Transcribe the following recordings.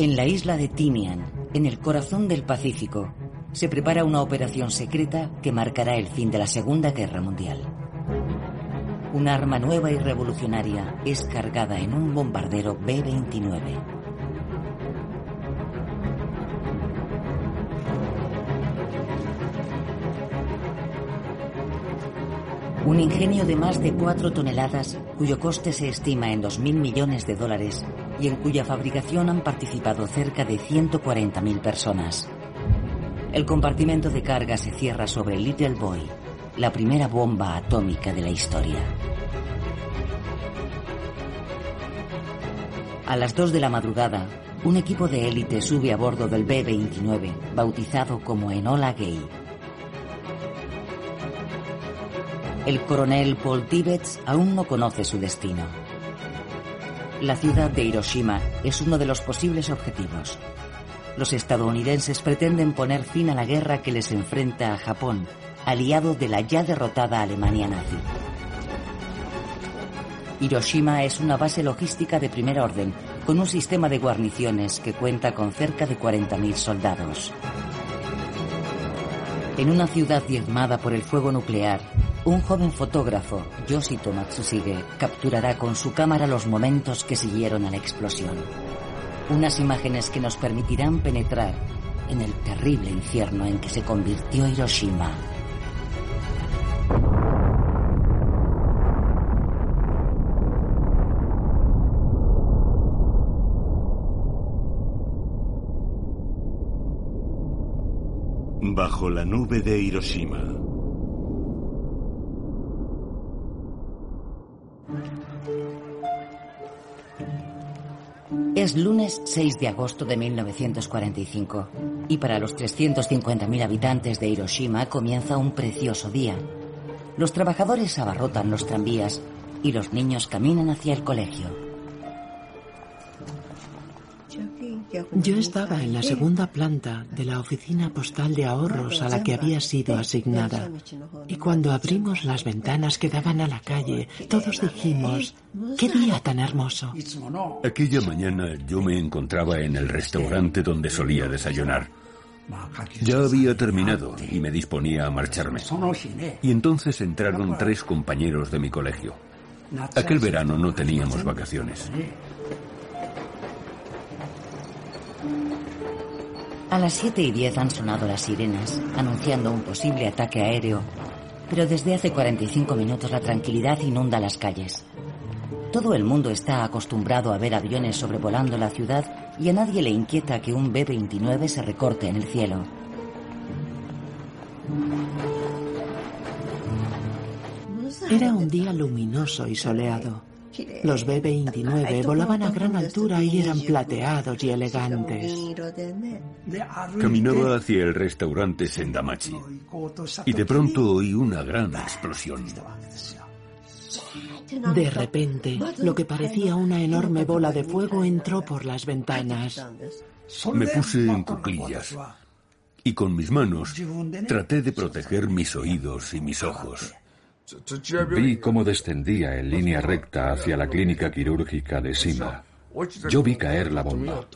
En la isla de Tinian, en el corazón del Pacífico, se prepara una operación secreta que marcará el fin de la Segunda Guerra Mundial. Una arma nueva y revolucionaria es cargada en un bombardero B-29. Un ingenio de más de 4 toneladas, cuyo coste se estima en 2.000 millones de dólares y en cuya fabricación han participado cerca de 140.000 personas. El compartimento de carga se cierra sobre Little Boy, la primera bomba atómica de la historia. A las 2 de la madrugada, un equipo de élite sube a bordo del B-29, bautizado como Enola Gay. El coronel Paul Tibbets aún no conoce su destino. La ciudad de Hiroshima es uno de los posibles objetivos. Los estadounidenses pretenden poner fin a la guerra que les enfrenta a Japón, aliado de la ya derrotada Alemania nazi. Hiroshima es una base logística de primer orden, con un sistema de guarniciones que cuenta con cerca de 40.000 soldados. En una ciudad diezmada por el fuego nuclear, un joven fotógrafo, Yoshito Matsushige, capturará con su cámara los momentos que siguieron a la explosión. Unas imágenes que nos permitirán penetrar en el terrible infierno en que se convirtió Hiroshima. Bajo la nube de Hiroshima. Es lunes 6 de agosto de 1945 y para los 350.000 habitantes de Hiroshima comienza un precioso día. Los trabajadores abarrotan los tranvías y los niños caminan hacia el colegio. Yo estaba en la segunda planta de la oficina postal de ahorros a la que había sido asignada. Y cuando abrimos las ventanas que daban a la calle, todos dijimos, ¡qué día tan hermoso! Aquella mañana yo me encontraba en el restaurante donde solía desayunar. Ya había terminado y me disponía a marcharme. Y entonces entraron tres compañeros de mi colegio. Aquel verano no teníamos vacaciones. A las 7 y 10 han sonado las sirenas, anunciando un posible ataque aéreo, pero desde hace 45 minutos la tranquilidad inunda las calles. Todo el mundo está acostumbrado a ver aviones sobrevolando la ciudad y a nadie le inquieta que un B-29 se recorte en el cielo. Era un día luminoso y soleado. Los B-29 volaban a gran altura y eran plateados y elegantes. Caminaba hacia el restaurante Sendamachi y de pronto oí una gran explosión. De repente, lo que parecía una enorme bola de fuego entró por las ventanas. Me puse en cuclillas y con mis manos traté de proteger mis oídos y mis ojos. Vi cómo descendía en línea recta hacia la clínica quirúrgica de Sima. Yo vi caer la bomba.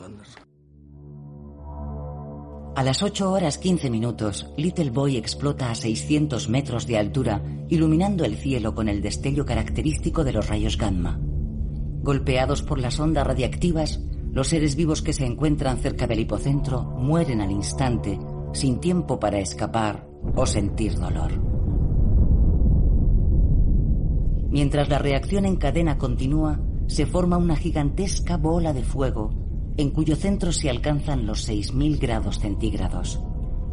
A las 8 horas 15 minutos, Little Boy explota a 600 metros de altura, iluminando el cielo con el destello característico de los rayos gamma. Golpeados por las ondas radiactivas, los seres vivos que se encuentran cerca del hipocentro mueren al instante, sin tiempo para escapar o sentir dolor. Mientras la reacción en cadena continúa, se forma una gigantesca bola de fuego, en cuyo centro se alcanzan los 6.000 grados centígrados,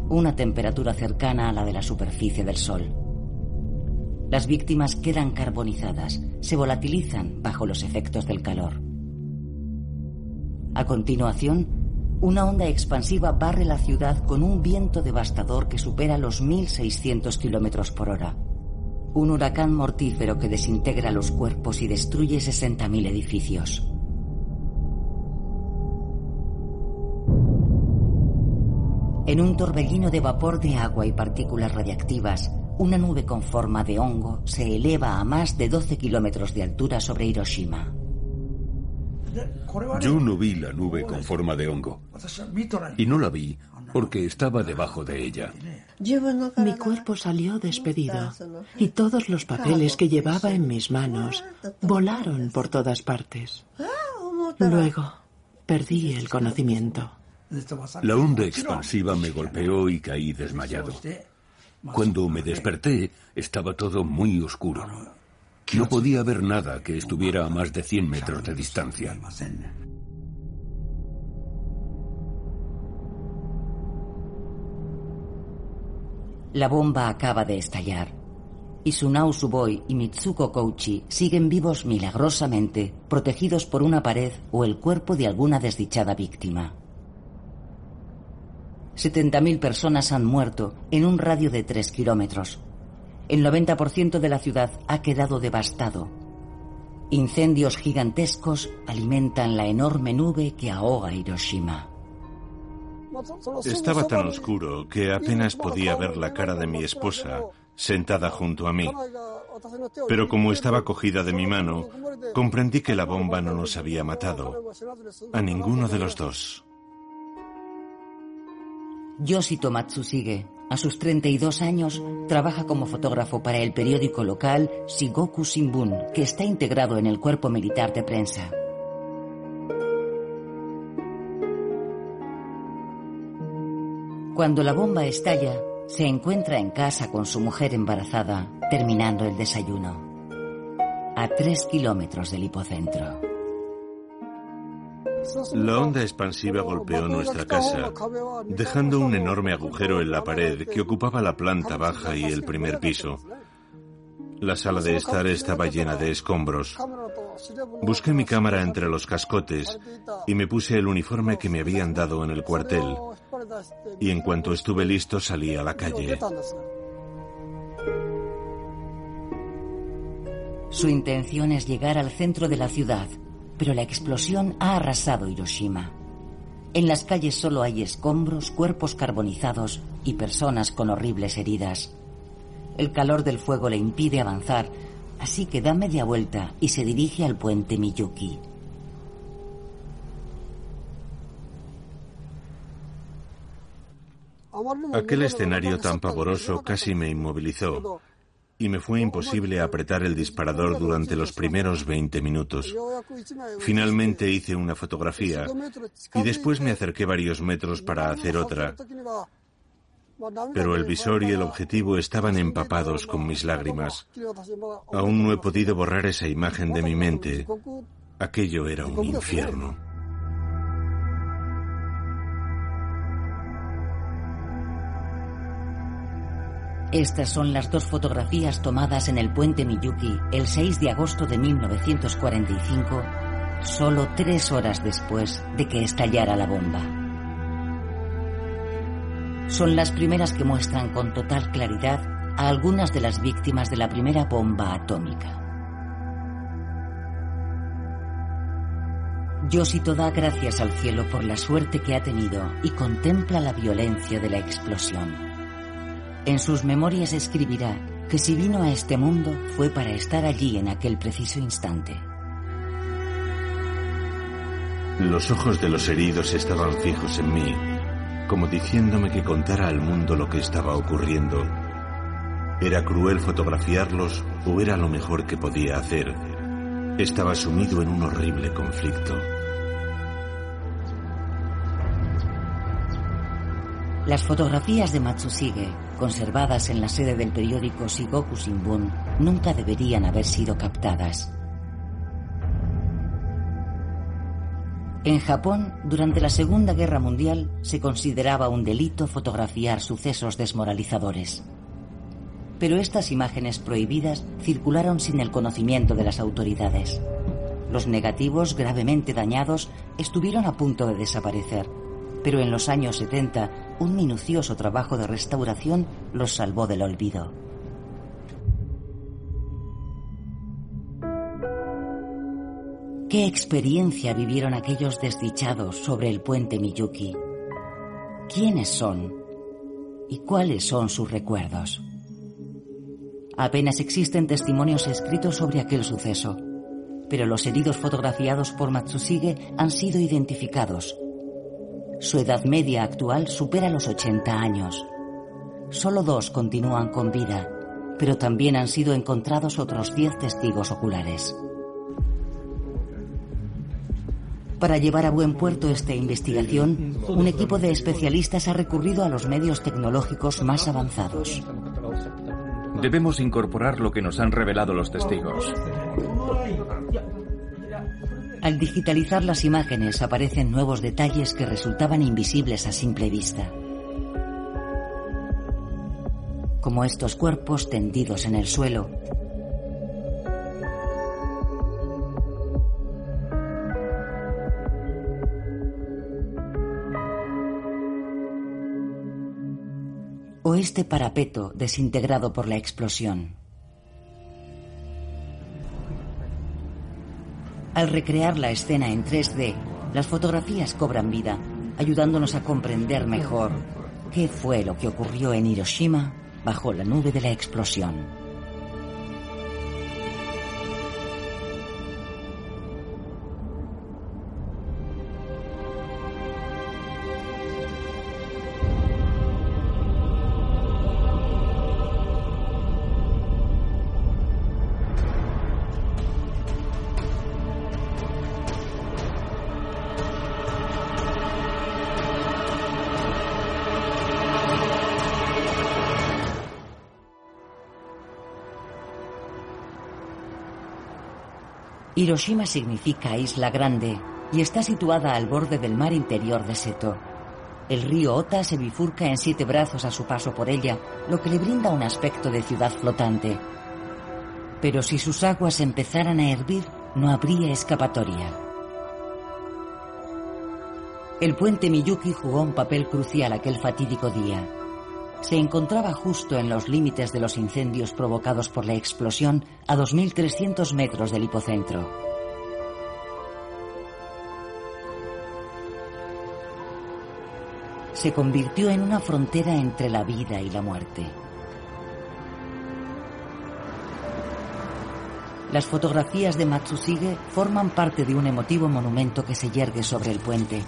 una temperatura cercana a la de la superficie del Sol. Las víctimas quedan carbonizadas, se volatilizan bajo los efectos del calor. A continuación, una onda expansiva barre la ciudad con un viento devastador que supera los 1.600 kilómetros por hora. Un huracán mortífero que desintegra los cuerpos y destruye 60.000 edificios. En un torbellino de vapor de agua y partículas radiactivas, una nube con forma de hongo se eleva a más de 12 kilómetros de altura sobre Hiroshima. Yo no vi la nube con forma de hongo. Y no la vi porque estaba debajo de ella. Mi cuerpo salió despedido y todos los papeles que llevaba en mis manos volaron por todas partes. Luego perdí el conocimiento. La onda expansiva me golpeó y caí desmayado. Cuando me desperté, estaba todo muy oscuro. No podía ver nada que estuviera a más de 100 metros de distancia. La bomba acaba de estallar. Isunao Suboi y Mitsuko Kouchi siguen vivos milagrosamente, protegidos por una pared o el cuerpo de alguna desdichada víctima. 70.000 personas han muerto en un radio de 3 kilómetros. El 90% de la ciudad ha quedado devastado. Incendios gigantescos alimentan la enorme nube que ahoga Hiroshima. Estaba tan oscuro que apenas podía ver la cara de mi esposa sentada junto a mí. Pero como estaba cogida de mi mano, comprendí que la bomba no nos había matado. A ninguno de los dos. Yoshito Matsushige, a sus 32 años, trabaja como fotógrafo para el periódico local Shigoku Shimbun, que está integrado en el cuerpo militar de prensa. Cuando la bomba estalla, se encuentra en casa con su mujer embarazada, terminando el desayuno. A tres kilómetros del hipocentro. La onda expansiva golpeó nuestra casa, dejando un enorme agujero en la pared que ocupaba la planta baja y el primer piso. La sala de estar estaba llena de escombros. Busqué mi cámara entre los cascotes y me puse el uniforme que me habían dado en el cuartel. Y en cuanto estuve listo salí a la calle. Su intención es llegar al centro de la ciudad, pero la explosión ha arrasado Hiroshima. En las calles solo hay escombros, cuerpos carbonizados y personas con horribles heridas. El calor del fuego le impide avanzar, así que da media vuelta y se dirige al puente Miyuki. Aquel escenario tan pavoroso casi me inmovilizó y me fue imposible apretar el disparador durante los primeros 20 minutos. Finalmente hice una fotografía y después me acerqué varios metros para hacer otra. Pero el visor y el objetivo estaban empapados con mis lágrimas. Aún no he podido borrar esa imagen de mi mente. Aquello era un infierno. Estas son las dos fotografías tomadas en el puente Miyuki el 6 de agosto de 1945, solo tres horas después de que estallara la bomba. Son las primeras que muestran con total claridad a algunas de las víctimas de la primera bomba atómica. Yoshito da gracias al cielo por la suerte que ha tenido y contempla la violencia de la explosión. En sus memorias escribirá que si vino a este mundo fue para estar allí en aquel preciso instante. Los ojos de los heridos estaban fijos en mí, como diciéndome que contara al mundo lo que estaba ocurriendo. ¿Era cruel fotografiarlos o era lo mejor que podía hacer? Estaba sumido en un horrible conflicto. Las fotografías de Matsushige, conservadas en la sede del periódico Shigoku Shimbun, nunca deberían haber sido captadas. En Japón, durante la Segunda Guerra Mundial, se consideraba un delito fotografiar sucesos desmoralizadores. Pero estas imágenes prohibidas circularon sin el conocimiento de las autoridades. Los negativos gravemente dañados estuvieron a punto de desaparecer pero en los años 70 un minucioso trabajo de restauración los salvó del olvido. ¿Qué experiencia vivieron aquellos desdichados sobre el puente Miyuki? ¿Quiénes son? ¿Y cuáles son sus recuerdos? Apenas existen testimonios escritos sobre aquel suceso, pero los heridos fotografiados por Matsushige han sido identificados. Su edad media actual supera los 80 años. Solo dos continúan con vida, pero también han sido encontrados otros 10 testigos oculares. Para llevar a buen puerto esta investigación, un equipo de especialistas ha recurrido a los medios tecnológicos más avanzados. Debemos incorporar lo que nos han revelado los testigos. Al digitalizar las imágenes aparecen nuevos detalles que resultaban invisibles a simple vista. Como estos cuerpos tendidos en el suelo, o este parapeto desintegrado por la explosión. Al recrear la escena en 3D, las fotografías cobran vida, ayudándonos a comprender mejor qué fue lo que ocurrió en Hiroshima bajo la nube de la explosión. Hiroshima significa isla grande y está situada al borde del mar interior de Seto. El río Ota se bifurca en siete brazos a su paso por ella, lo que le brinda un aspecto de ciudad flotante. Pero si sus aguas empezaran a hervir, no habría escapatoria. El puente Miyuki jugó un papel crucial aquel fatídico día se encontraba justo en los límites de los incendios provocados por la explosión a 2.300 metros del hipocentro. Se convirtió en una frontera entre la vida y la muerte. Las fotografías de Matsushige forman parte de un emotivo monumento que se yergue sobre el puente.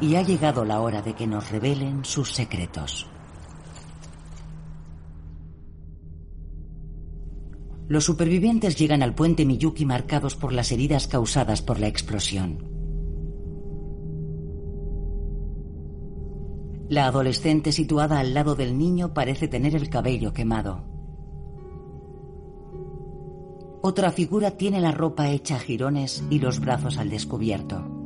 Y ha llegado la hora de que nos revelen sus secretos. Los supervivientes llegan al puente Miyuki marcados por las heridas causadas por la explosión. La adolescente situada al lado del niño parece tener el cabello quemado. Otra figura tiene la ropa hecha a jirones y los brazos al descubierto.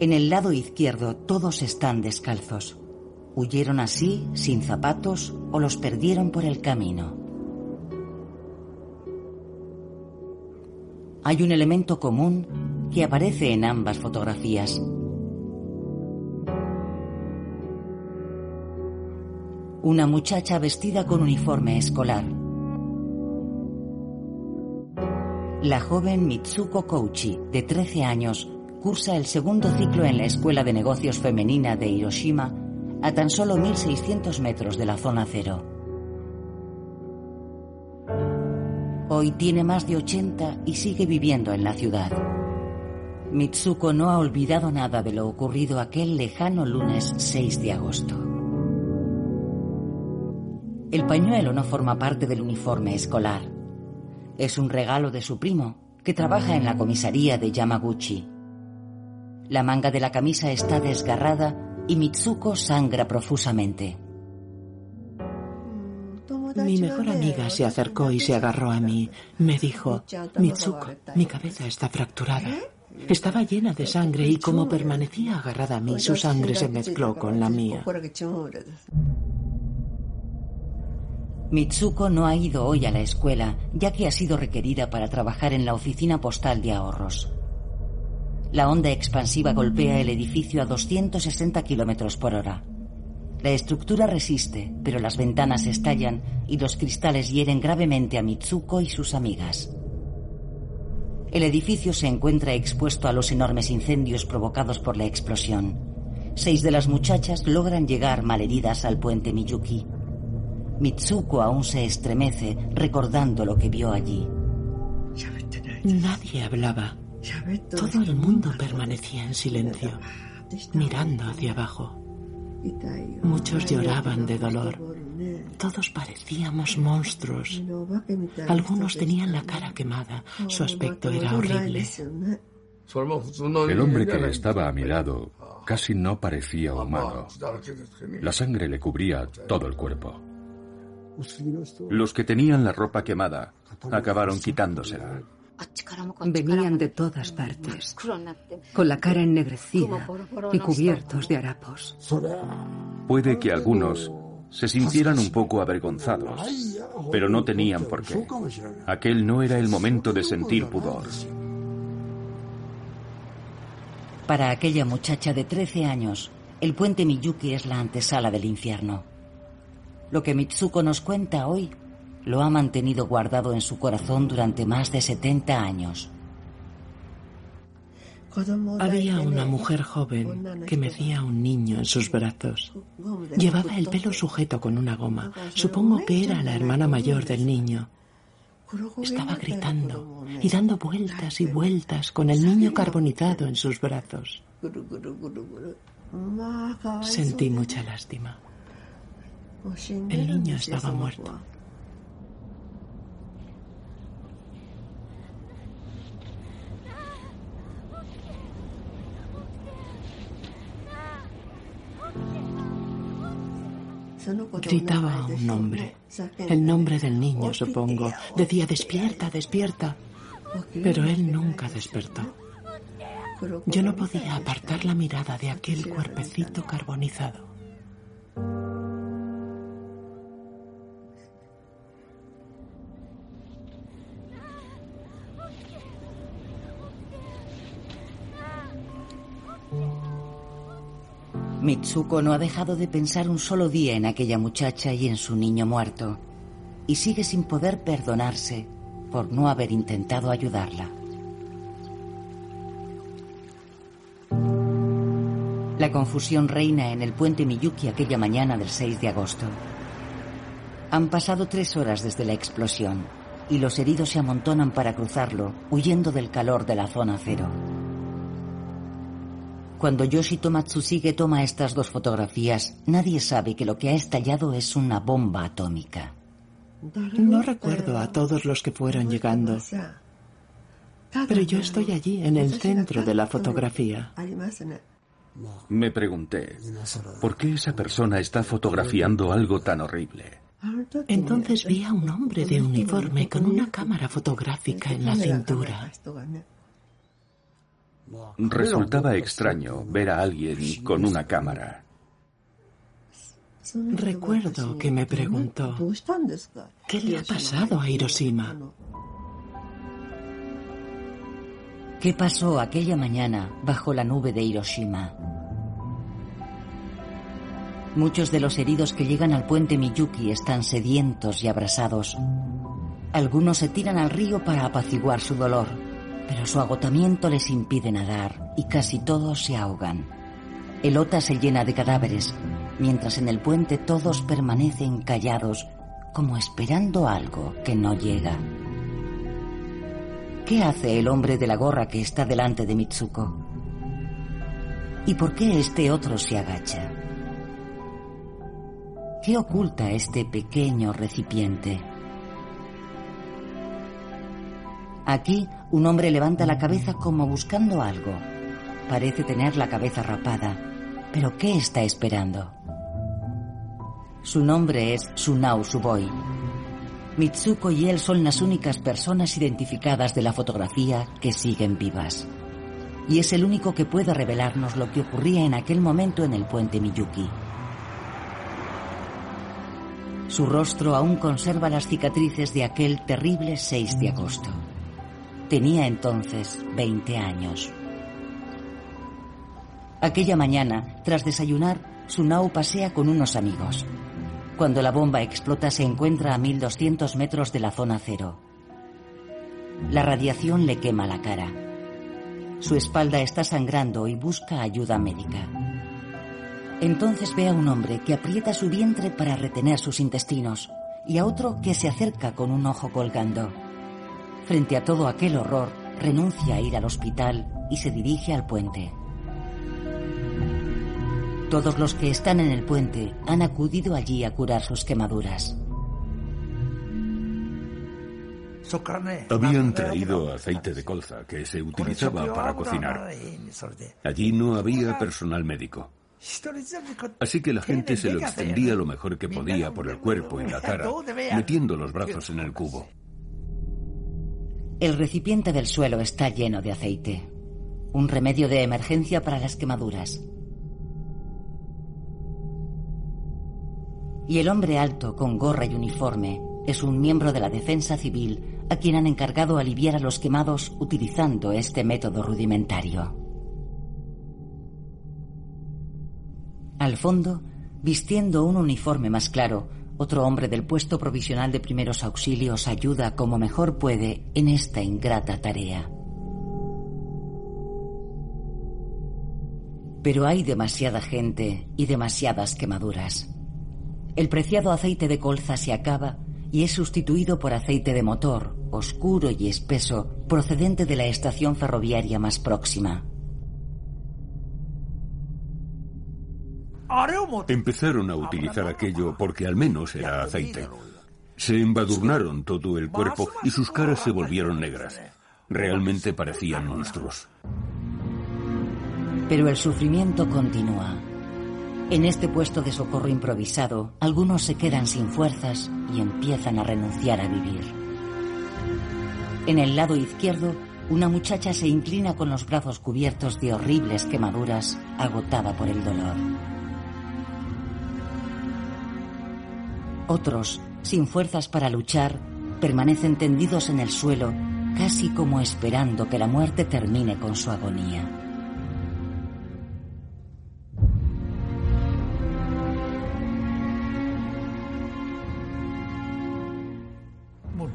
En el lado izquierdo todos están descalzos. Huyeron así, sin zapatos, o los perdieron por el camino. Hay un elemento común que aparece en ambas fotografías. Una muchacha vestida con uniforme escolar. La joven Mitsuko Kouchi, de 13 años, cursa el segundo ciclo en la Escuela de Negocios Femenina de Hiroshima, a tan solo 1.600 metros de la zona cero. Hoy tiene más de 80 y sigue viviendo en la ciudad. Mitsuko no ha olvidado nada de lo ocurrido aquel lejano lunes 6 de agosto. El pañuelo no forma parte del uniforme escolar. Es un regalo de su primo, que trabaja en la comisaría de Yamaguchi. La manga de la camisa está desgarrada y Mitsuko sangra profusamente. Mi mejor amiga se acercó y se agarró a mí. Me dijo, Mitsuko, mi cabeza está fracturada. Estaba llena de sangre y como permanecía agarrada a mí, su sangre se mezcló con la mía. Mitsuko no ha ido hoy a la escuela, ya que ha sido requerida para trabajar en la oficina postal de ahorros. La onda expansiva golpea el edificio a 260 kilómetros por hora. La estructura resiste, pero las ventanas estallan y los cristales hieren gravemente a Mitsuko y sus amigas. El edificio se encuentra expuesto a los enormes incendios provocados por la explosión. Seis de las muchachas logran llegar malheridas al puente Miyuki. Mitsuko aún se estremece recordando lo que vio allí. Nadie hablaba. Todo el mundo permanecía en silencio, mirando hacia abajo. Muchos lloraban de dolor. Todos parecíamos monstruos. Algunos tenían la cara quemada. Su aspecto era horrible. El hombre que estaba a mi lado casi no parecía humano. La sangre le cubría todo el cuerpo. Los que tenían la ropa quemada acabaron quitándosela. Venían de todas partes, con la cara ennegrecida y cubiertos de harapos. Puede que algunos se sintieran un poco avergonzados, pero no tenían por qué. Aquel no era el momento de sentir pudor. Para aquella muchacha de 13 años, el puente Miyuki es la antesala del infierno. Lo que Mitsuko nos cuenta hoy lo ha mantenido guardado en su corazón durante más de 70 años. Había una mujer joven que medía a un niño en sus brazos. Llevaba el pelo sujeto con una goma. Supongo que era la hermana mayor del niño. Estaba gritando y dando vueltas y vueltas con el niño carbonizado en sus brazos. Sentí mucha lástima. El niño estaba muerto. Gritaba un nombre, el nombre del niño, supongo. Decía, despierta, despierta. Pero él nunca despertó. Yo no podía apartar la mirada de aquel cuerpecito carbonizado. Mitsuko no ha dejado de pensar un solo día en aquella muchacha y en su niño muerto, y sigue sin poder perdonarse por no haber intentado ayudarla. La confusión reina en el puente Miyuki aquella mañana del 6 de agosto. Han pasado tres horas desde la explosión y los heridos se amontonan para cruzarlo, huyendo del calor de la zona cero. Cuando Yoshito Matsushige toma estas dos fotografías, nadie sabe que lo que ha estallado es una bomba atómica. No recuerdo a todos los que fueron llegando, pero yo estoy allí, en el centro de la fotografía. Me pregunté, ¿por qué esa persona está fotografiando algo tan horrible? Entonces vi a un hombre de uniforme con una cámara fotográfica en la cintura. Resultaba extraño ver a alguien con una cámara. Recuerdo que me preguntó, ¿qué le ha pasado a Hiroshima? ¿Qué pasó aquella mañana bajo la nube de Hiroshima? Muchos de los heridos que llegan al puente Miyuki están sedientos y abrasados. Algunos se tiran al río para apaciguar su dolor pero su agotamiento les impide nadar y casi todos se ahogan. El Ota se llena de cadáveres, mientras en el puente todos permanecen callados, como esperando algo que no llega. ¿Qué hace el hombre de la gorra que está delante de Mitsuko? ¿Y por qué este otro se agacha? ¿Qué oculta este pequeño recipiente? Aquí un hombre levanta la cabeza como buscando algo. Parece tener la cabeza rapada. ¿Pero qué está esperando? Su nombre es Sunao Suboi. Mitsuko y él son las únicas personas identificadas de la fotografía que siguen vivas. Y es el único que puede revelarnos lo que ocurría en aquel momento en el puente Miyuki. Su rostro aún conserva las cicatrices de aquel terrible 6 de agosto. Tenía entonces 20 años. Aquella mañana, tras desayunar, Sunao pasea con unos amigos. Cuando la bomba explota se encuentra a 1200 metros de la zona cero. La radiación le quema la cara. Su espalda está sangrando y busca ayuda médica. Entonces ve a un hombre que aprieta su vientre para retener sus intestinos y a otro que se acerca con un ojo colgando. Frente a todo aquel horror, renuncia a ir al hospital y se dirige al puente. Todos los que están en el puente han acudido allí a curar sus quemaduras. Habían traído aceite de colza que se utilizaba para cocinar. Allí no había personal médico. Así que la gente se lo extendía lo mejor que podía por el cuerpo y la cara, metiendo los brazos en el cubo. El recipiente del suelo está lleno de aceite. Un remedio de emergencia para las quemaduras. Y el hombre alto, con gorra y uniforme, es un miembro de la defensa civil a quien han encargado aliviar a los quemados utilizando este método rudimentario. Al fondo, vistiendo un uniforme más claro, otro hombre del puesto provisional de primeros auxilios ayuda como mejor puede en esta ingrata tarea. Pero hay demasiada gente y demasiadas quemaduras. El preciado aceite de colza se acaba y es sustituido por aceite de motor, oscuro y espeso, procedente de la estación ferroviaria más próxima. Empezaron a utilizar aquello porque al menos era aceite. Se embadurnaron todo el cuerpo y sus caras se volvieron negras. Realmente parecían monstruos. Pero el sufrimiento continúa. En este puesto de socorro improvisado, algunos se quedan sin fuerzas y empiezan a renunciar a vivir. En el lado izquierdo, una muchacha se inclina con los brazos cubiertos de horribles quemaduras, agotada por el dolor. Otros, sin fuerzas para luchar, permanecen tendidos en el suelo, casi como esperando que la muerte termine con su agonía.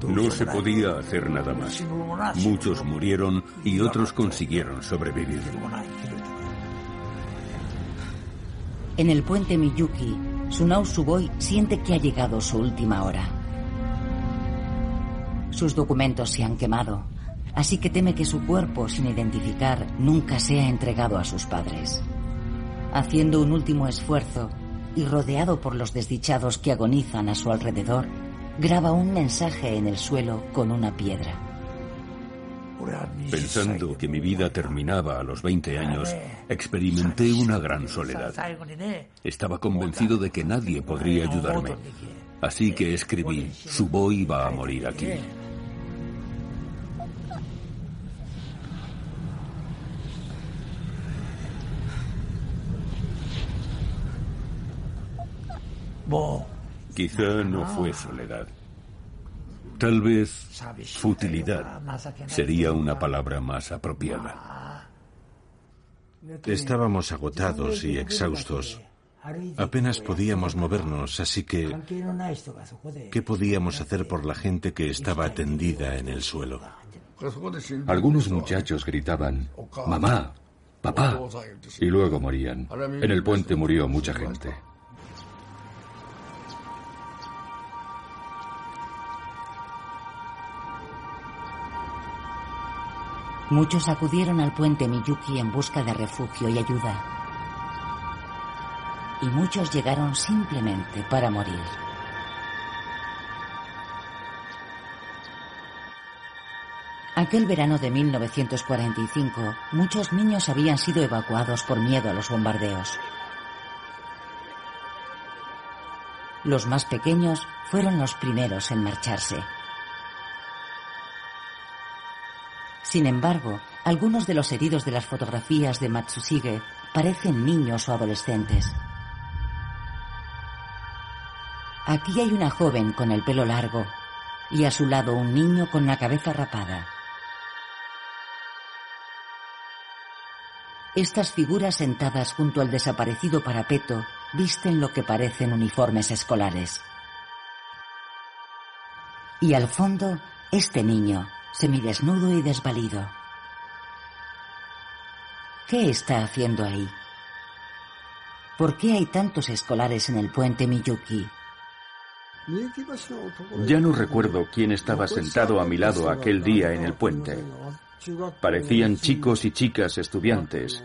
No se podía hacer nada más. Muchos murieron y otros consiguieron sobrevivir. En el puente Miyuki, Sunao Suboi siente que ha llegado su última hora. Sus documentos se han quemado, así que teme que su cuerpo, sin identificar, nunca sea entregado a sus padres. Haciendo un último esfuerzo y rodeado por los desdichados que agonizan a su alrededor, graba un mensaje en el suelo con una piedra. Pensando que mi vida terminaba a los 20 años, experimenté una gran soledad. Estaba convencido de que nadie podría ayudarme. Así que escribí, Subo va a morir aquí. Quizá no fue soledad. Tal vez futilidad sería una palabra más apropiada. Estábamos agotados y exhaustos. Apenas podíamos movernos, así que ¿qué podíamos hacer por la gente que estaba tendida en el suelo? Algunos muchachos gritaban, mamá, papá, y luego morían. En el puente murió mucha gente. Muchos acudieron al puente Miyuki en busca de refugio y ayuda. Y muchos llegaron simplemente para morir. Aquel verano de 1945, muchos niños habían sido evacuados por miedo a los bombardeos. Los más pequeños fueron los primeros en marcharse. Sin embargo, algunos de los heridos de las fotografías de Matsushige parecen niños o adolescentes. Aquí hay una joven con el pelo largo y a su lado un niño con la cabeza rapada. Estas figuras sentadas junto al desaparecido parapeto visten lo que parecen uniformes escolares. Y al fondo, este niño, semidesnudo y desvalido. ¿Qué está haciendo ahí? ¿Por qué hay tantos escolares en el puente Miyuki? Ya no recuerdo quién estaba sentado a mi lado aquel día en el puente. Parecían chicos y chicas estudiantes,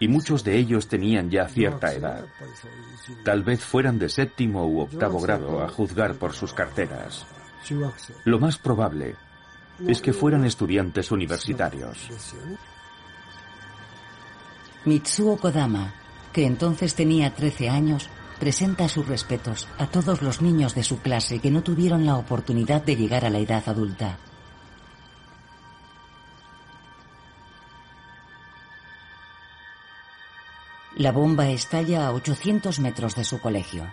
y muchos de ellos tenían ya cierta edad. Tal vez fueran de séptimo u octavo grado a juzgar por sus carteras. Lo más probable es que fueran estudiantes universitarios. Mitsuo Kodama, que entonces tenía 13 años, presenta sus respetos a todos los niños de su clase que no tuvieron la oportunidad de llegar a la edad adulta. La bomba estalla a 800 metros de su colegio.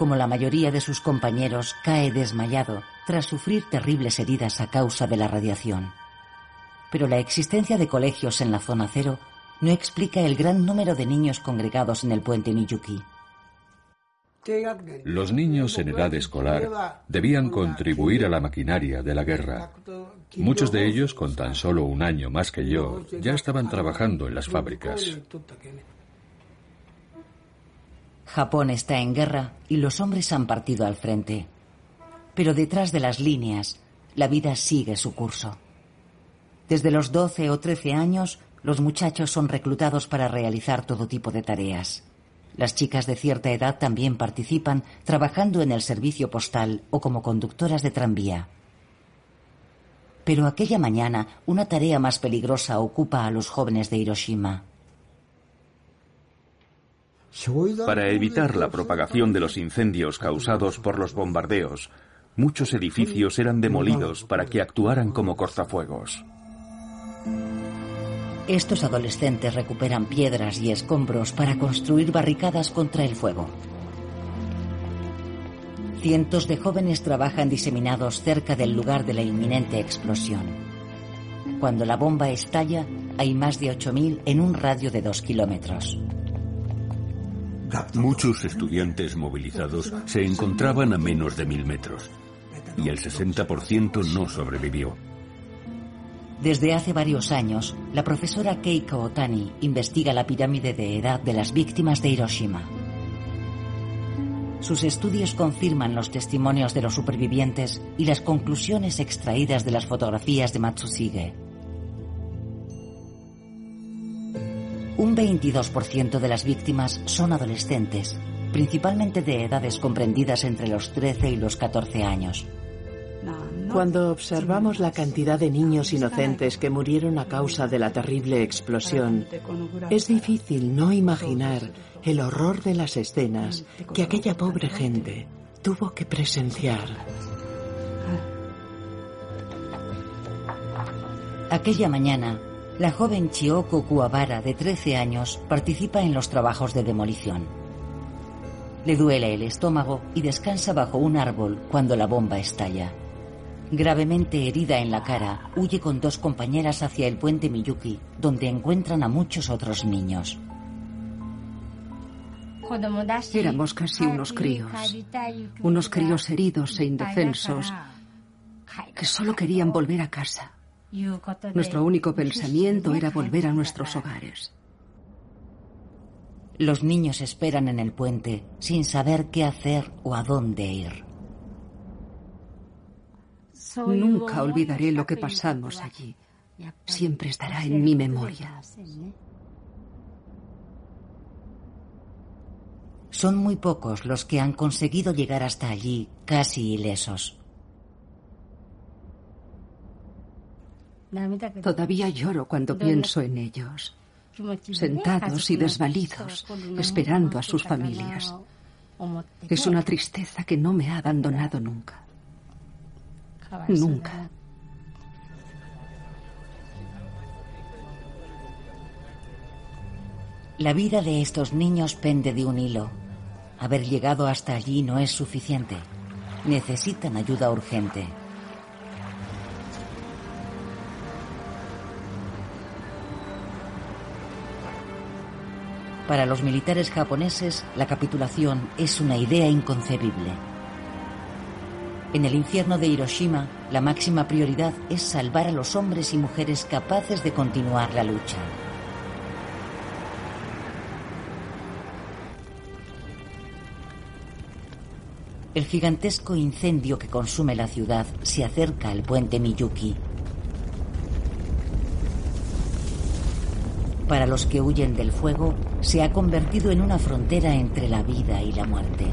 Como la mayoría de sus compañeros, cae desmayado tras sufrir terribles heridas a causa de la radiación. Pero la existencia de colegios en la zona cero no explica el gran número de niños congregados en el puente Miyuki. Los niños en edad escolar debían contribuir a la maquinaria de la guerra. Muchos de ellos, con tan solo un año más que yo, ya estaban trabajando en las fábricas. Japón está en guerra y los hombres han partido al frente. Pero detrás de las líneas, la vida sigue su curso. Desde los 12 o 13 años, los muchachos son reclutados para realizar todo tipo de tareas. Las chicas de cierta edad también participan trabajando en el servicio postal o como conductoras de tranvía. Pero aquella mañana una tarea más peligrosa ocupa a los jóvenes de Hiroshima. Para evitar la propagación de los incendios causados por los bombardeos, muchos edificios eran demolidos para que actuaran como cortafuegos. Estos adolescentes recuperan piedras y escombros para construir barricadas contra el fuego. Cientos de jóvenes trabajan diseminados cerca del lugar de la inminente explosión. Cuando la bomba estalla, hay más de 8.000 en un radio de dos kilómetros. Muchos estudiantes movilizados se encontraban a menos de mil metros y el 60% no sobrevivió. Desde hace varios años, la profesora Keiko Otani investiga la pirámide de edad de las víctimas de Hiroshima. Sus estudios confirman los testimonios de los supervivientes y las conclusiones extraídas de las fotografías de Matsushige. Un 22% de las víctimas son adolescentes, principalmente de edades comprendidas entre los 13 y los 14 años. Cuando observamos la cantidad de niños inocentes que murieron a causa de la terrible explosión, es difícil no imaginar el horror de las escenas que aquella pobre gente tuvo que presenciar. Aquella mañana, la joven Chioko Kuwabara, de 13 años, participa en los trabajos de demolición. Le duele el estómago y descansa bajo un árbol cuando la bomba estalla. Gravemente herida en la cara, huye con dos compañeras hacia el puente Miyuki, donde encuentran a muchos otros niños. Éramos casi unos críos, unos críos heridos e indefensos que solo querían volver a casa. Nuestro único pensamiento era volver a nuestros hogares. Los niños esperan en el puente sin saber qué hacer o a dónde ir. Nunca olvidaré lo que pasamos allí. Siempre estará en mi memoria. Son muy pocos los que han conseguido llegar hasta allí casi ilesos. Todavía lloro cuando pienso en ellos, sentados y desvalidos, esperando a sus familias. Es una tristeza que no me ha abandonado nunca. Nunca. La vida de estos niños pende de un hilo. Haber llegado hasta allí no es suficiente. Necesitan ayuda urgente. Para los militares japoneses, la capitulación es una idea inconcebible. En el infierno de Hiroshima, la máxima prioridad es salvar a los hombres y mujeres capaces de continuar la lucha. El gigantesco incendio que consume la ciudad se acerca al puente Miyuki. Para los que huyen del fuego, se ha convertido en una frontera entre la vida y la muerte.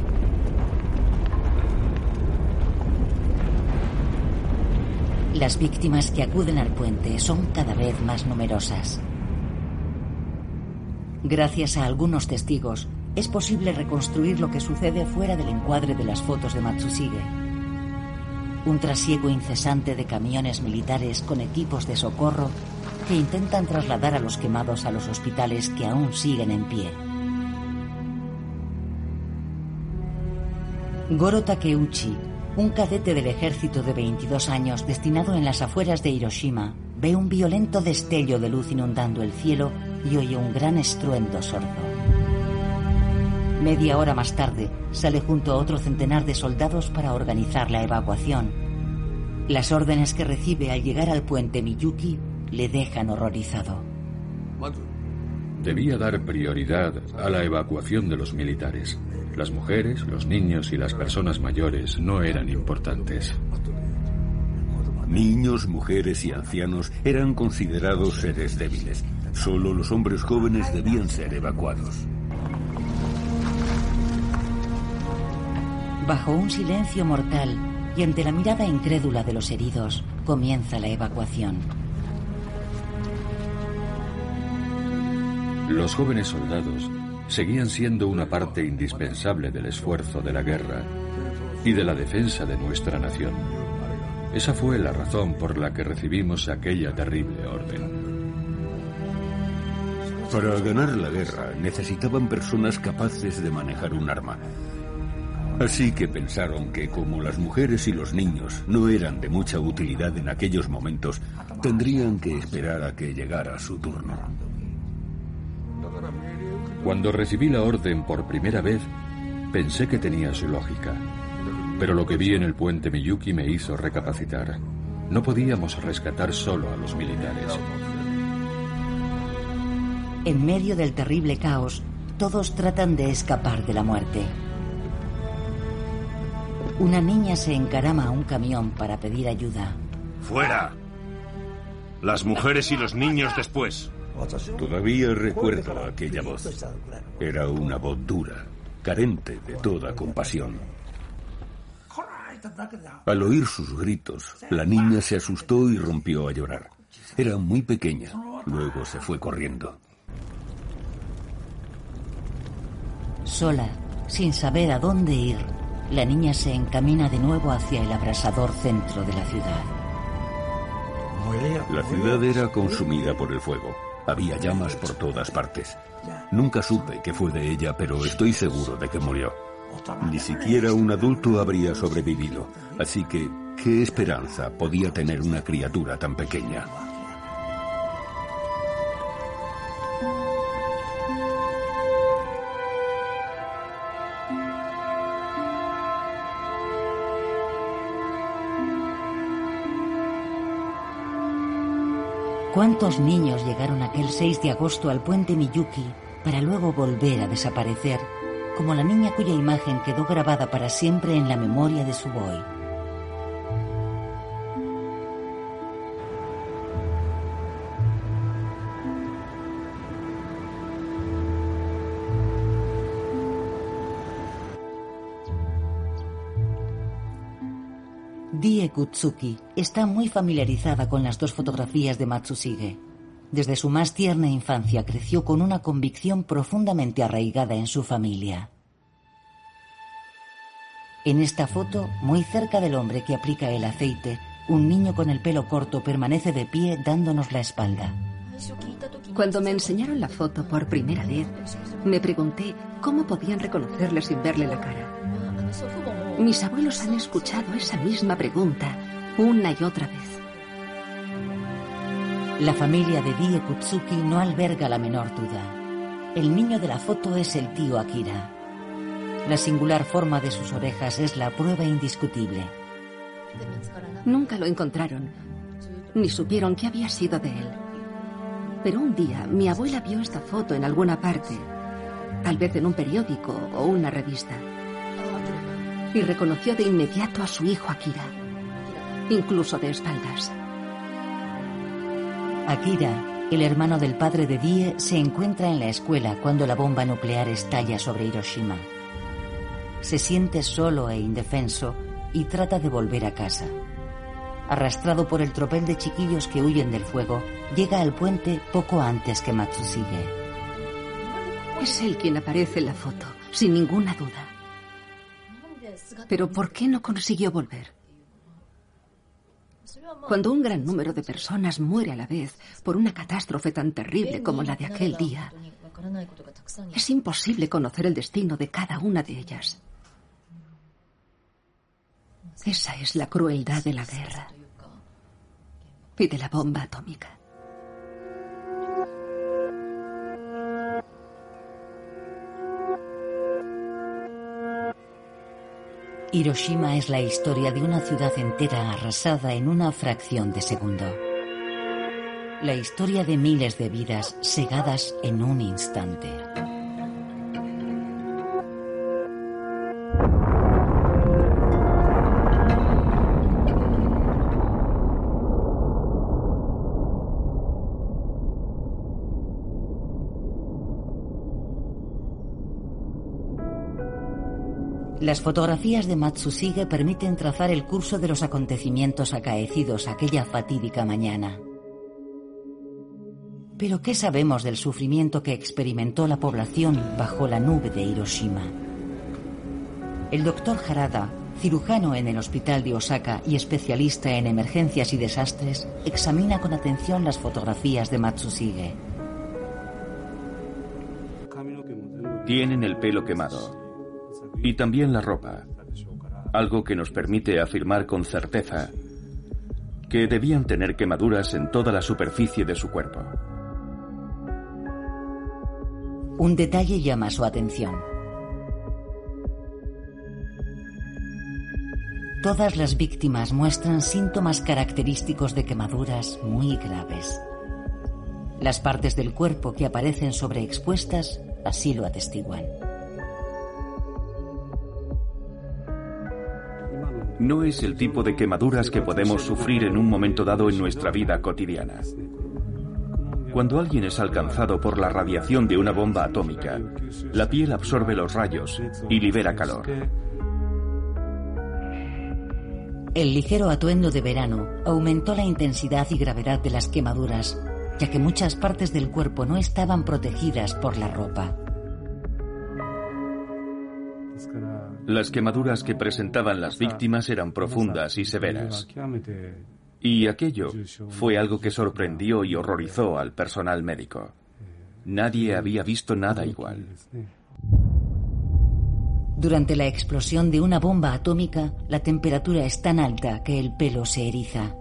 Las víctimas que acuden al puente son cada vez más numerosas. Gracias a algunos testigos, es posible reconstruir lo que sucede fuera del encuadre de las fotos de Matsushige. Un trasiego incesante de camiones militares con equipos de socorro que intentan trasladar a los quemados a los hospitales que aún siguen en pie. Goro Takeuchi, un cadete del ejército de 22 años destinado en las afueras de Hiroshima, ve un violento destello de luz inundando el cielo y oye un gran estruendo sordo. Media hora más tarde, sale junto a otro centenar de soldados para organizar la evacuación. Las órdenes que recibe al llegar al puente Miyuki le dejan horrorizado. Debía dar prioridad a la evacuación de los militares. Las mujeres, los niños y las personas mayores no eran importantes. Niños, mujeres y ancianos eran considerados seres débiles. Solo los hombres jóvenes debían ser evacuados. Bajo un silencio mortal y ante la mirada incrédula de los heridos, comienza la evacuación. Los jóvenes soldados seguían siendo una parte indispensable del esfuerzo de la guerra y de la defensa de nuestra nación. Esa fue la razón por la que recibimos aquella terrible orden. Para ganar la guerra necesitaban personas capaces de manejar un arma. Así que pensaron que como las mujeres y los niños no eran de mucha utilidad en aquellos momentos, tendrían que esperar a que llegara su turno. Cuando recibí la orden por primera vez, pensé que tenía su lógica. Pero lo que vi en el puente Miyuki me hizo recapacitar. No podíamos rescatar solo a los militares. En medio del terrible caos, todos tratan de escapar de la muerte. Una niña se encarama a un camión para pedir ayuda. ¡Fuera! Las mujeres y los niños después. Todavía recuerdo aquella voz. Era una voz dura, carente de toda compasión. Al oír sus gritos, la niña se asustó y rompió a llorar. Era muy pequeña. Luego se fue corriendo. Sola, sin saber a dónde ir, la niña se encamina de nuevo hacia el abrasador centro de la ciudad. La ciudad era consumida por el fuego. Había llamas por todas partes. Nunca supe qué fue de ella, pero estoy seguro de que murió. Ni siquiera un adulto habría sobrevivido. Así que, ¿qué esperanza podía tener una criatura tan pequeña? ¿Cuántos niños llegaron aquel 6 de agosto al puente Miyuki para luego volver a desaparecer, como la niña cuya imagen quedó grabada para siempre en la memoria de su boy? Kutsuki está muy familiarizada con las dos fotografías de Matsushige. Desde su más tierna infancia creció con una convicción profundamente arraigada en su familia. En esta foto, muy cerca del hombre que aplica el aceite, un niño con el pelo corto permanece de pie dándonos la espalda. Cuando me enseñaron la foto por primera vez, me pregunté cómo podían reconocerle sin verle la cara. Mis abuelos han escuchado esa misma pregunta una y otra vez. La familia de Die Kutsuki no alberga la menor duda. El niño de la foto es el tío Akira. La singular forma de sus orejas es la prueba indiscutible. Nunca lo encontraron, ni supieron qué había sido de él. Pero un día mi abuela vio esta foto en alguna parte, tal vez en un periódico o una revista. Y reconoció de inmediato a su hijo Akira, incluso de espaldas. Akira, el hermano del padre de Die, se encuentra en la escuela cuando la bomba nuclear estalla sobre Hiroshima. Se siente solo e indefenso y trata de volver a casa. Arrastrado por el tropel de chiquillos que huyen del fuego, llega al puente poco antes que Matsushige. Es él quien aparece en la foto, sin ninguna duda. Pero ¿por qué no consiguió volver? Cuando un gran número de personas muere a la vez por una catástrofe tan terrible como la de aquel día, es imposible conocer el destino de cada una de ellas. Esa es la crueldad de la guerra y de la bomba atómica. Hiroshima es la historia de una ciudad entera arrasada en una fracción de segundo. La historia de miles de vidas segadas en un instante. Las fotografías de Matsushige permiten trazar el curso de los acontecimientos acaecidos aquella fatídica mañana. Pero ¿qué sabemos del sufrimiento que experimentó la población bajo la nube de Hiroshima? El doctor Harada, cirujano en el hospital de Osaka y especialista en emergencias y desastres, examina con atención las fotografías de Matsushige. Tienen el pelo quemado y también la ropa, algo que nos permite afirmar con certeza que debían tener quemaduras en toda la superficie de su cuerpo. Un detalle llama su atención. Todas las víctimas muestran síntomas característicos de quemaduras muy graves. Las partes del cuerpo que aparecen sobreexpuestas así lo atestiguan. No es el tipo de quemaduras que podemos sufrir en un momento dado en nuestra vida cotidiana. Cuando alguien es alcanzado por la radiación de una bomba atómica, la piel absorbe los rayos y libera calor. El ligero atuendo de verano aumentó la intensidad y gravedad de las quemaduras, ya que muchas partes del cuerpo no estaban protegidas por la ropa. Las quemaduras que presentaban las víctimas eran profundas y severas. Y aquello fue algo que sorprendió y horrorizó al personal médico. Nadie había visto nada igual. Durante la explosión de una bomba atómica, la temperatura es tan alta que el pelo se eriza.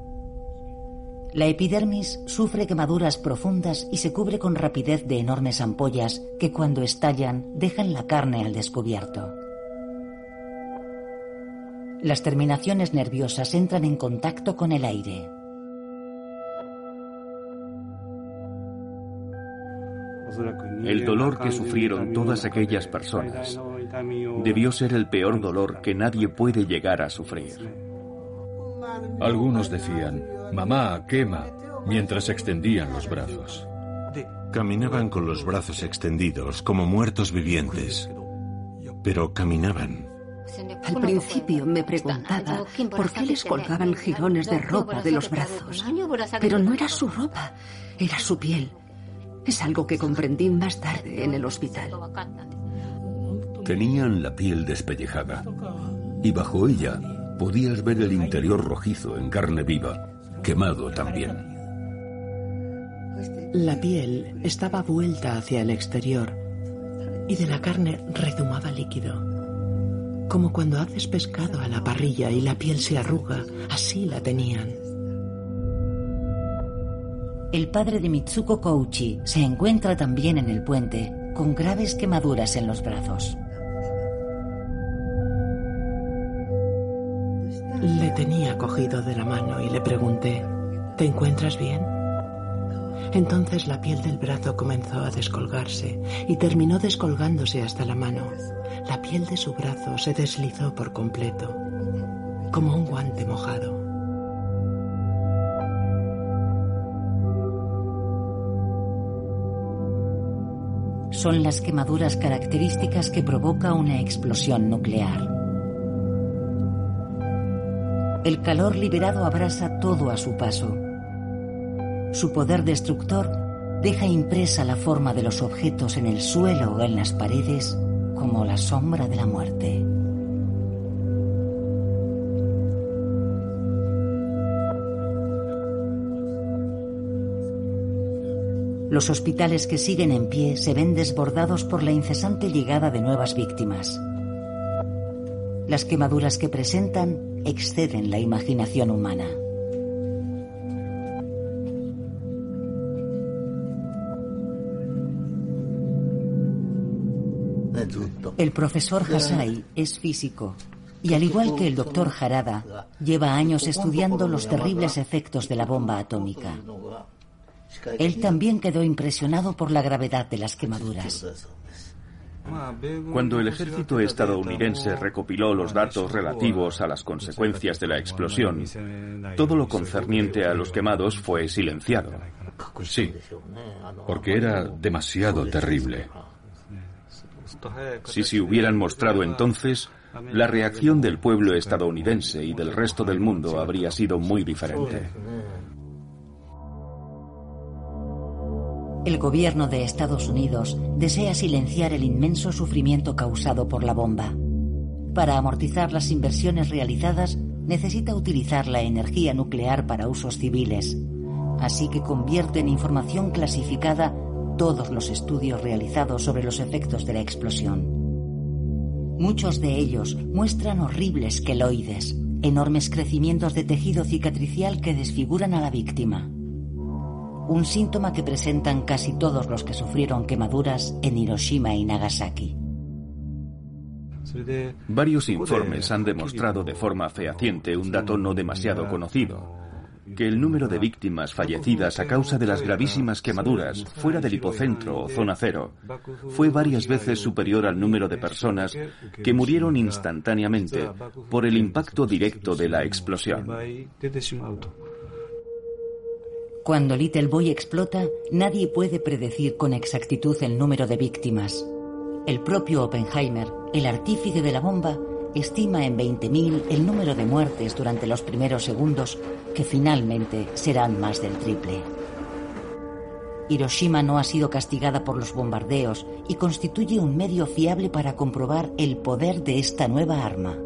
La epidermis sufre quemaduras profundas y se cubre con rapidez de enormes ampollas que cuando estallan dejan la carne al descubierto. Las terminaciones nerviosas entran en contacto con el aire. El dolor que sufrieron todas aquellas personas debió ser el peor dolor que nadie puede llegar a sufrir. Algunos decían, mamá, quema, mientras extendían los brazos. Caminaban con los brazos extendidos, como muertos vivientes. Pero caminaban. Al principio me preguntaba por qué les colgaban jirones de ropa de los brazos. Pero no era su ropa, era su piel. Es algo que comprendí más tarde en el hospital. Tenían la piel despellejada y bajo ella podías ver el interior rojizo en carne viva, quemado también. La piel estaba vuelta hacia el exterior y de la carne redumaba líquido. Como cuando haces pescado a la parrilla y la piel se arruga, así la tenían. El padre de Mitsuko Kouchi se encuentra también en el puente, con graves quemaduras en los brazos. Le tenía cogido de la mano y le pregunté, ¿te encuentras bien? Entonces la piel del brazo comenzó a descolgarse y terminó descolgándose hasta la mano. La piel de su brazo se deslizó por completo, como un guante mojado. Son las quemaduras características que provoca una explosión nuclear. El calor liberado abrasa todo a su paso. Su poder destructor deja impresa la forma de los objetos en el suelo o en las paredes como la sombra de la muerte. Los hospitales que siguen en pie se ven desbordados por la incesante llegada de nuevas víctimas. Las quemaduras que presentan exceden la imaginación humana. El profesor Hasai es físico y al igual que el doctor Harada, lleva años estudiando los terribles efectos de la bomba atómica. Él también quedó impresionado por la gravedad de las quemaduras. Cuando el ejército estadounidense recopiló los datos relativos a las consecuencias de la explosión, todo lo concerniente a los quemados fue silenciado. Sí, porque era demasiado terrible. Si se hubieran mostrado entonces, la reacción del pueblo estadounidense y del resto del mundo habría sido muy diferente. El gobierno de Estados Unidos desea silenciar el inmenso sufrimiento causado por la bomba. Para amortizar las inversiones realizadas, necesita utilizar la energía nuclear para usos civiles. Así que convierte en información clasificada todos los estudios realizados sobre los efectos de la explosión. Muchos de ellos muestran horribles queloides, enormes crecimientos de tejido cicatricial que desfiguran a la víctima un síntoma que presentan casi todos los que sufrieron quemaduras en Hiroshima y Nagasaki. Varios informes han demostrado de forma fehaciente un dato no demasiado conocido, que el número de víctimas fallecidas a causa de las gravísimas quemaduras fuera del hipocentro o zona cero fue varias veces superior al número de personas que murieron instantáneamente por el impacto directo de la explosión. Cuando Little Boy explota, nadie puede predecir con exactitud el número de víctimas. El propio Oppenheimer, el artífice de la bomba, estima en 20.000 el número de muertes durante los primeros segundos, que finalmente serán más del triple. Hiroshima no ha sido castigada por los bombardeos y constituye un medio fiable para comprobar el poder de esta nueva arma.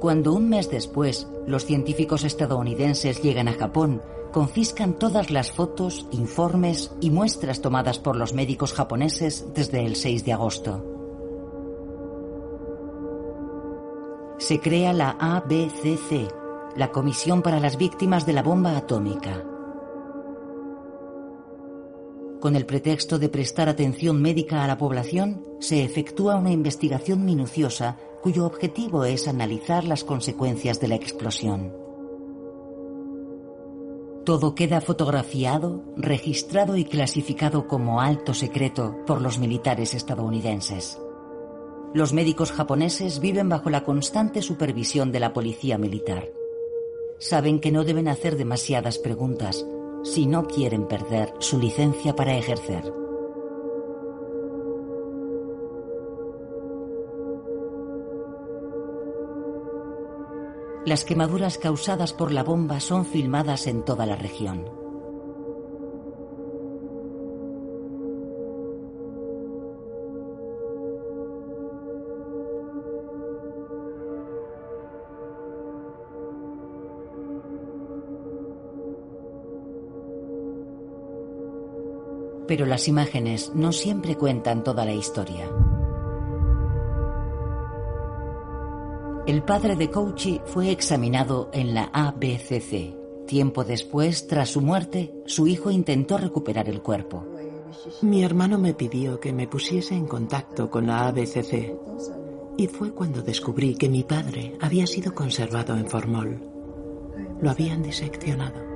Cuando un mes después los científicos estadounidenses llegan a Japón, confiscan todas las fotos, informes y muestras tomadas por los médicos japoneses desde el 6 de agosto. Se crea la ABCC, la Comisión para las Víctimas de la Bomba Atómica. Con el pretexto de prestar atención médica a la población, se efectúa una investigación minuciosa cuyo objetivo es analizar las consecuencias de la explosión. Todo queda fotografiado, registrado y clasificado como alto secreto por los militares estadounidenses. Los médicos japoneses viven bajo la constante supervisión de la policía militar. Saben que no deben hacer demasiadas preguntas si no quieren perder su licencia para ejercer. Las quemaduras causadas por la bomba son filmadas en toda la región. Pero las imágenes no siempre cuentan toda la historia. El padre de Kouchi fue examinado en la ABCC. Tiempo después, tras su muerte, su hijo intentó recuperar el cuerpo. Mi hermano me pidió que me pusiese en contacto con la ABCC y fue cuando descubrí que mi padre había sido conservado en formol. Lo habían diseccionado.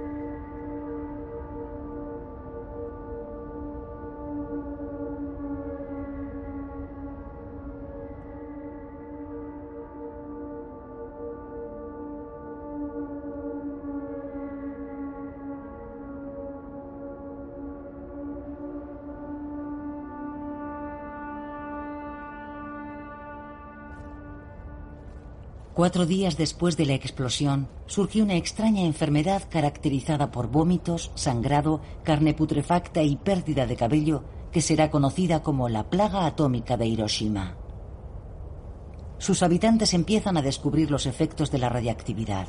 Cuatro días después de la explosión, surgió una extraña enfermedad caracterizada por vómitos, sangrado, carne putrefacta y pérdida de cabello que será conocida como la plaga atómica de Hiroshima. Sus habitantes empiezan a descubrir los efectos de la radiactividad.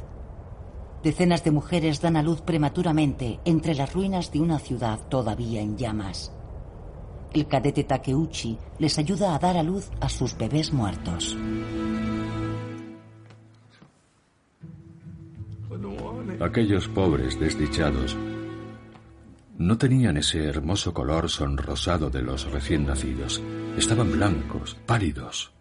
Decenas de mujeres dan a luz prematuramente entre las ruinas de una ciudad todavía en llamas. El cadete Takeuchi les ayuda a dar a luz a sus bebés muertos. Aquellos pobres desdichados no tenían ese hermoso color sonrosado de los recién nacidos. Estaban blancos, pálidos.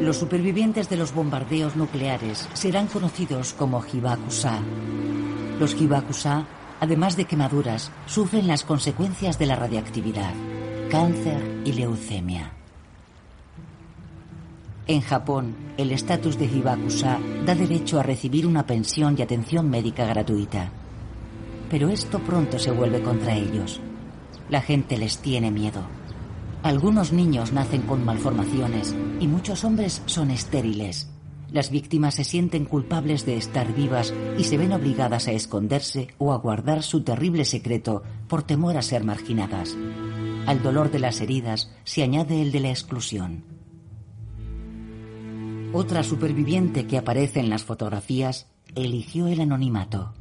Los supervivientes de los bombardeos nucleares serán conocidos como Hibakusa. Los Hibakusa, además de quemaduras, sufren las consecuencias de la radiactividad, cáncer y leucemia. En Japón, el estatus de Hibakusa da derecho a recibir una pensión y atención médica gratuita. Pero esto pronto se vuelve contra ellos. La gente les tiene miedo. Algunos niños nacen con malformaciones y muchos hombres son estériles. Las víctimas se sienten culpables de estar vivas y se ven obligadas a esconderse o a guardar su terrible secreto por temor a ser marginadas. Al dolor de las heridas se añade el de la exclusión. Otra superviviente que aparece en las fotografías eligió el anonimato.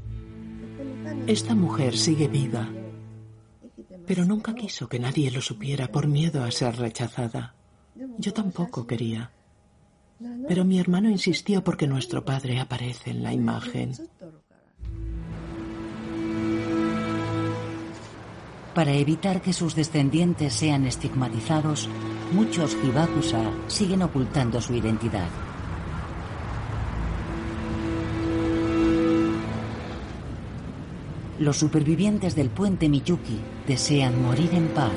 Esta mujer sigue viva, pero nunca quiso que nadie lo supiera por miedo a ser rechazada. Yo tampoco quería. Pero mi hermano insistió porque nuestro padre aparece en la imagen. Para evitar que sus descendientes sean estigmatizados, muchos Hibakusa siguen ocultando su identidad. Los supervivientes del puente Miyuki desean morir en paz,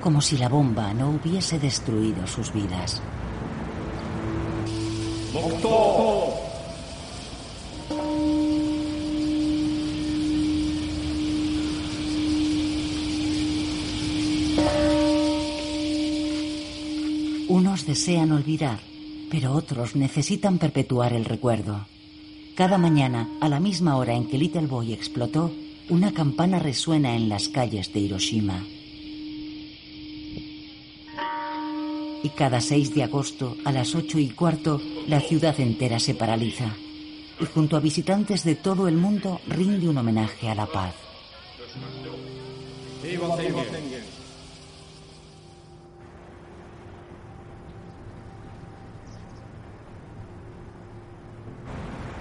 como si la bomba no hubiese destruido sus vidas. Desean olvidar, pero otros necesitan perpetuar el recuerdo. Cada mañana, a la misma hora en que Little Boy explotó, una campana resuena en las calles de Hiroshima. Y cada 6 de agosto, a las ocho y cuarto, la ciudad entera se paraliza. Y junto a visitantes de todo el mundo rinde un homenaje a la paz.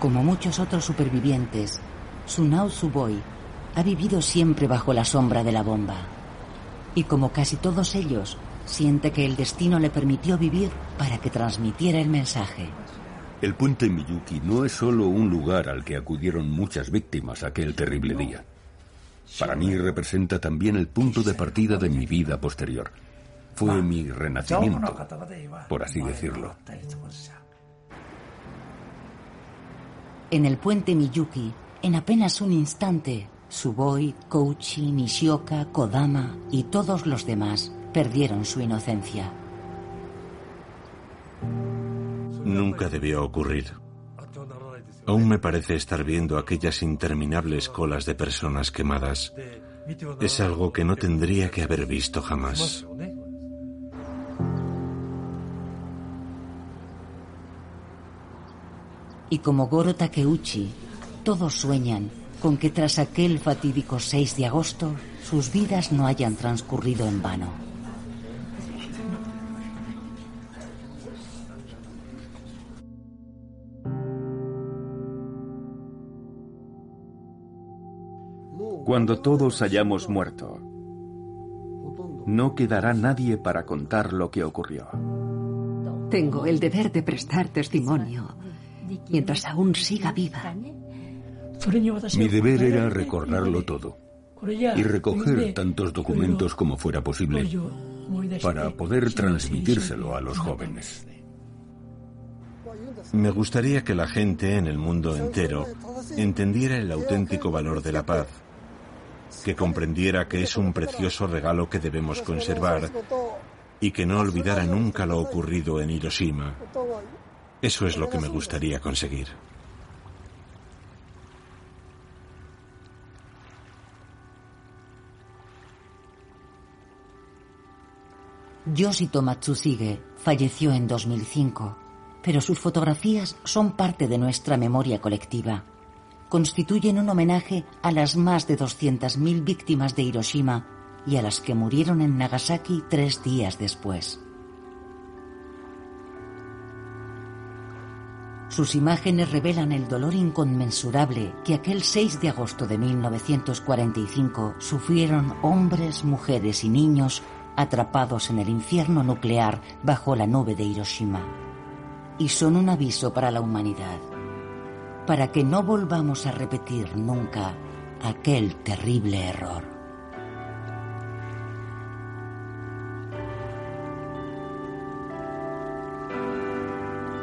Como muchos otros supervivientes, Sunao Suboi ha vivido siempre bajo la sombra de la bomba. Y como casi todos ellos, siente que el destino le permitió vivir para que transmitiera el mensaje. El puente Miyuki no es solo un lugar al que acudieron muchas víctimas aquel terrible día. Para mí representa también el punto de partida de mi vida posterior. Fue mi renacimiento, por así decirlo. En el puente Miyuki, en apenas un instante, Suboi, Kouchi, Nishioka, Kodama y todos los demás perdieron su inocencia. Nunca debió ocurrir. Aún me parece estar viendo aquellas interminables colas de personas quemadas. Es algo que no tendría que haber visto jamás. Y como Goro Takeuchi, todos sueñan con que tras aquel fatídico 6 de agosto sus vidas no hayan transcurrido en vano. Cuando todos hayamos muerto, no quedará nadie para contar lo que ocurrió. Tengo el deber de prestar testimonio mientras aún siga viva. Mi deber era recordarlo todo y recoger tantos documentos como fuera posible para poder transmitírselo a los jóvenes. Me gustaría que la gente en el mundo entero entendiera el auténtico valor de la paz, que comprendiera que es un precioso regalo que debemos conservar y que no olvidara nunca lo ocurrido en Hiroshima. Eso es lo que me gustaría conseguir. Yoshito Matsushige falleció en 2005, pero sus fotografías son parte de nuestra memoria colectiva. Constituyen un homenaje a las más de 200.000 víctimas de Hiroshima y a las que murieron en Nagasaki tres días después. Sus imágenes revelan el dolor inconmensurable que aquel 6 de agosto de 1945 sufrieron hombres, mujeres y niños atrapados en el infierno nuclear bajo la nube de Hiroshima. Y son un aviso para la humanidad, para que no volvamos a repetir nunca aquel terrible error.